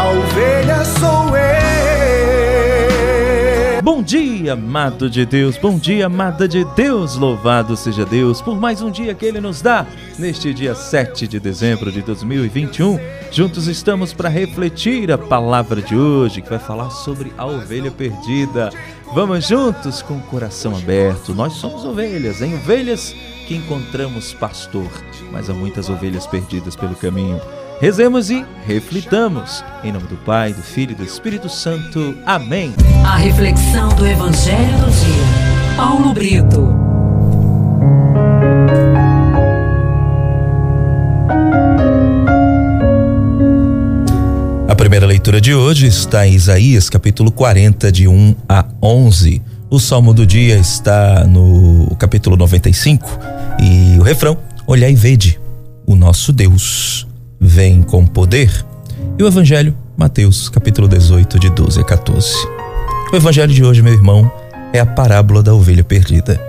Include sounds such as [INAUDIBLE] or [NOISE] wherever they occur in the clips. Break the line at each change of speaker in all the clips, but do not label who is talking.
a ovelha sou eu.
Bom dia, amado de Deus, bom dia, amada de Deus, louvado seja Deus por mais um dia que Ele nos dá. Neste dia 7 de dezembro de 2021, juntos estamos para refletir a palavra de hoje, que vai falar sobre a ovelha perdida. Vamos juntos com o coração aberto. Nós somos ovelhas, em ovelhas que encontramos pastor, mas há muitas ovelhas perdidas pelo caminho. Rezemos e reflitamos. Em nome do Pai, do Filho e do Espírito Santo. Amém.
A reflexão do Evangelho do Dia. Paulo Brito.
A primeira leitura de hoje está em Isaías, capítulo 40, de 1 a 11. O salmo do dia está no capítulo 95 e o refrão: Olhai e vede, o nosso Deus vem com poder. E o evangelho, Mateus, capítulo 18, de 12 a 14. O evangelho de hoje, meu irmão, é a parábola da ovelha perdida,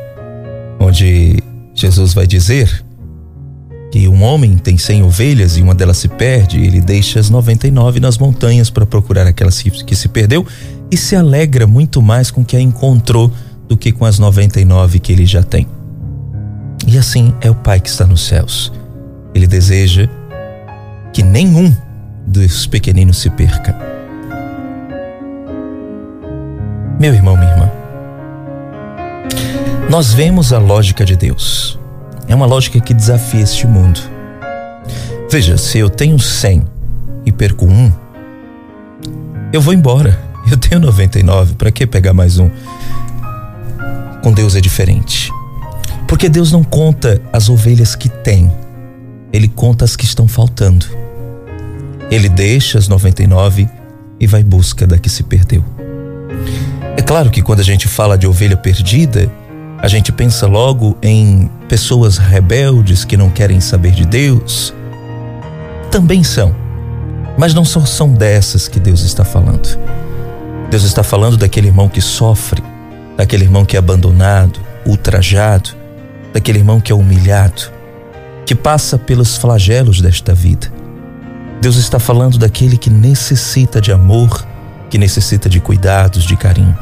onde Jesus vai dizer que um homem tem cem ovelhas e uma delas se perde, ele deixa as 99 nas montanhas para procurar aquela que se perdeu e se alegra muito mais com que a encontrou do que com as 99 que ele já tem. E assim é o Pai que está nos céus. Ele deseja que nenhum dos pequeninos se perca. Meu irmão, minha irmã, nós vemos a lógica de Deus. É uma lógica que desafia este mundo. Veja, se eu tenho 100 e perco um, eu vou embora. [LAUGHS] Eu tenho 99, para que pegar mais um? Com Deus é diferente. Porque Deus não conta as ovelhas que tem, Ele conta as que estão faltando. Ele deixa as 99 e vai busca da que se perdeu. É claro que quando a gente fala de ovelha perdida, a gente pensa logo em pessoas rebeldes que não querem saber de Deus. Também são, mas não só são dessas que Deus está falando. Deus está falando daquele irmão que sofre, daquele irmão que é abandonado, ultrajado, daquele irmão que é humilhado, que passa pelos flagelos desta vida. Deus está falando daquele que necessita de amor, que necessita de cuidados, de carinho.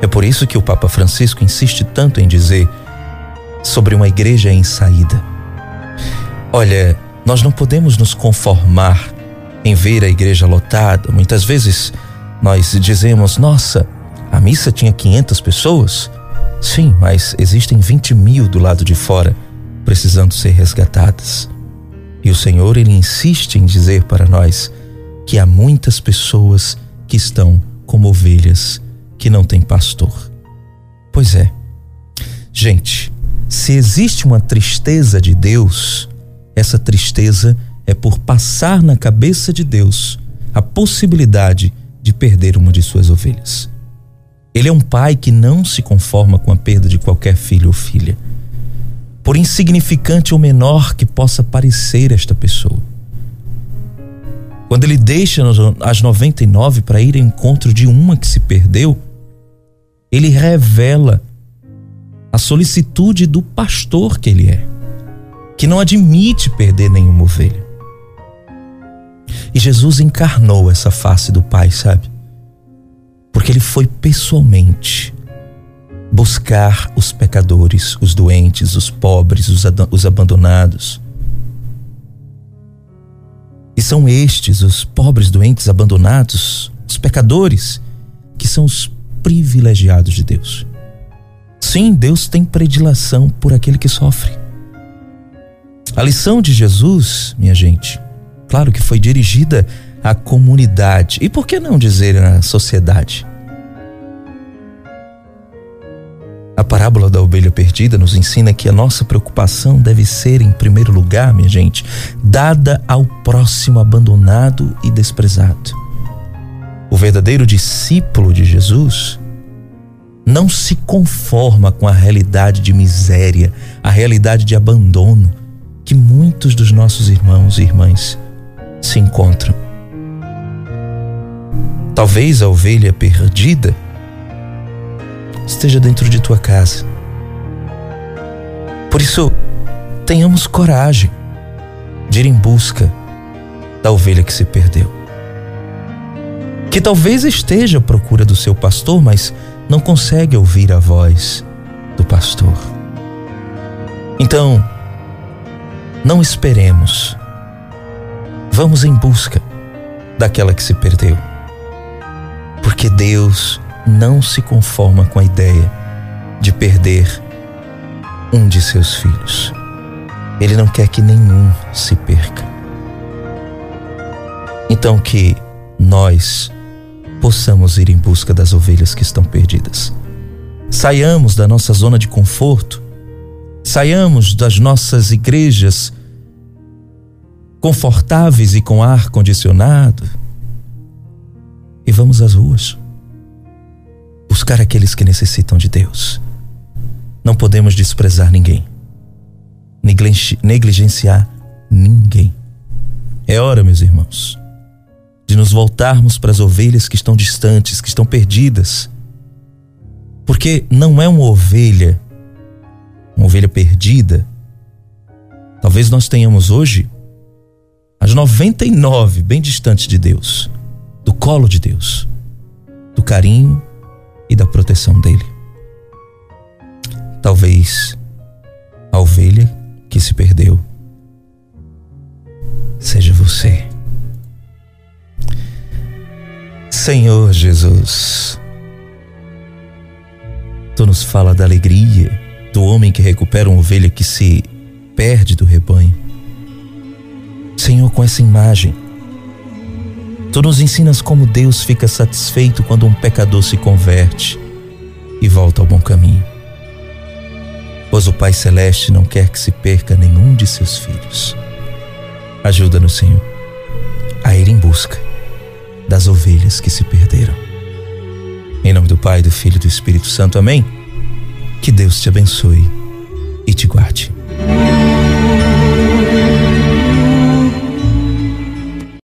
É por isso que o Papa Francisco insiste tanto em dizer sobre uma igreja em saída. Olha, nós não podemos nos conformar em ver a igreja lotada. Muitas vezes nós dizemos: nossa, a missa tinha 500 pessoas. Sim, mas existem 20 mil do lado de fora precisando ser resgatadas. E o Senhor, ele insiste em dizer para nós que há muitas pessoas que estão como ovelhas que não tem pastor. Pois é. Gente, se existe uma tristeza de Deus, essa tristeza é por passar na cabeça de Deus a possibilidade de perder uma de suas ovelhas. Ele é um pai que não se conforma com a perda de qualquer filho ou filha, por insignificante ou menor que possa parecer esta pessoa. Quando ele deixa as 99 para ir ao encontro de uma que se perdeu, ele revela a solicitude do pastor que ele é, que não admite perder nenhuma ovelha. E Jesus encarnou essa face do Pai, sabe? Porque ele foi pessoalmente buscar os pecadores, os doentes, os pobres, os, os abandonados. E são estes, os pobres, doentes, abandonados, os pecadores, que são os privilegiados de Deus. Sim, Deus tem predileção por aquele que sofre. A lição de Jesus, minha gente, claro que foi dirigida à comunidade e por que não dizer à sociedade? Parábola da ovelha perdida nos ensina que a nossa preocupação deve ser, em primeiro lugar, minha gente, dada ao próximo abandonado e desprezado. O verdadeiro discípulo de Jesus não se conforma com a realidade de miséria, a realidade de abandono que muitos dos nossos irmãos e irmãs se encontram. Talvez a ovelha perdida esteja dentro de tua casa. Por isso, tenhamos coragem de ir em busca da ovelha que se perdeu. que talvez esteja à procura do seu pastor, mas não consegue ouvir a voz do pastor. Então, não esperemos. Vamos em busca daquela que se perdeu. Porque Deus não se conforma com a ideia de perder um de seus filhos. Ele não quer que nenhum se perca. Então que nós possamos ir em busca das ovelhas que estão perdidas. Saiamos da nossa zona de conforto, saiamos das nossas igrejas confortáveis e com ar condicionado e vamos às ruas buscar aqueles que necessitam de Deus. Não podemos desprezar ninguém, negligenciar ninguém. É hora, meus irmãos, de nos voltarmos para as ovelhas que estão distantes, que estão perdidas. Porque não é uma ovelha, uma ovelha perdida. Talvez nós tenhamos hoje as 99 bem distantes de Deus, do colo de Deus, do carinho e da proteção dele. Talvez a ovelha que se perdeu seja você. Senhor Jesus, tu nos fala da alegria do homem que recupera uma ovelha que se perde do rebanho. Senhor, com essa imagem, tu nos ensinas como Deus fica satisfeito quando um pecador se converte e volta ao bom caminho. Pois o Pai Celeste não quer que se perca nenhum de seus filhos. Ajuda-nos, Senhor, a ir em busca das ovelhas que se perderam. Em nome do Pai, do Filho e do Espírito Santo. Amém. Que Deus te abençoe e te guarde.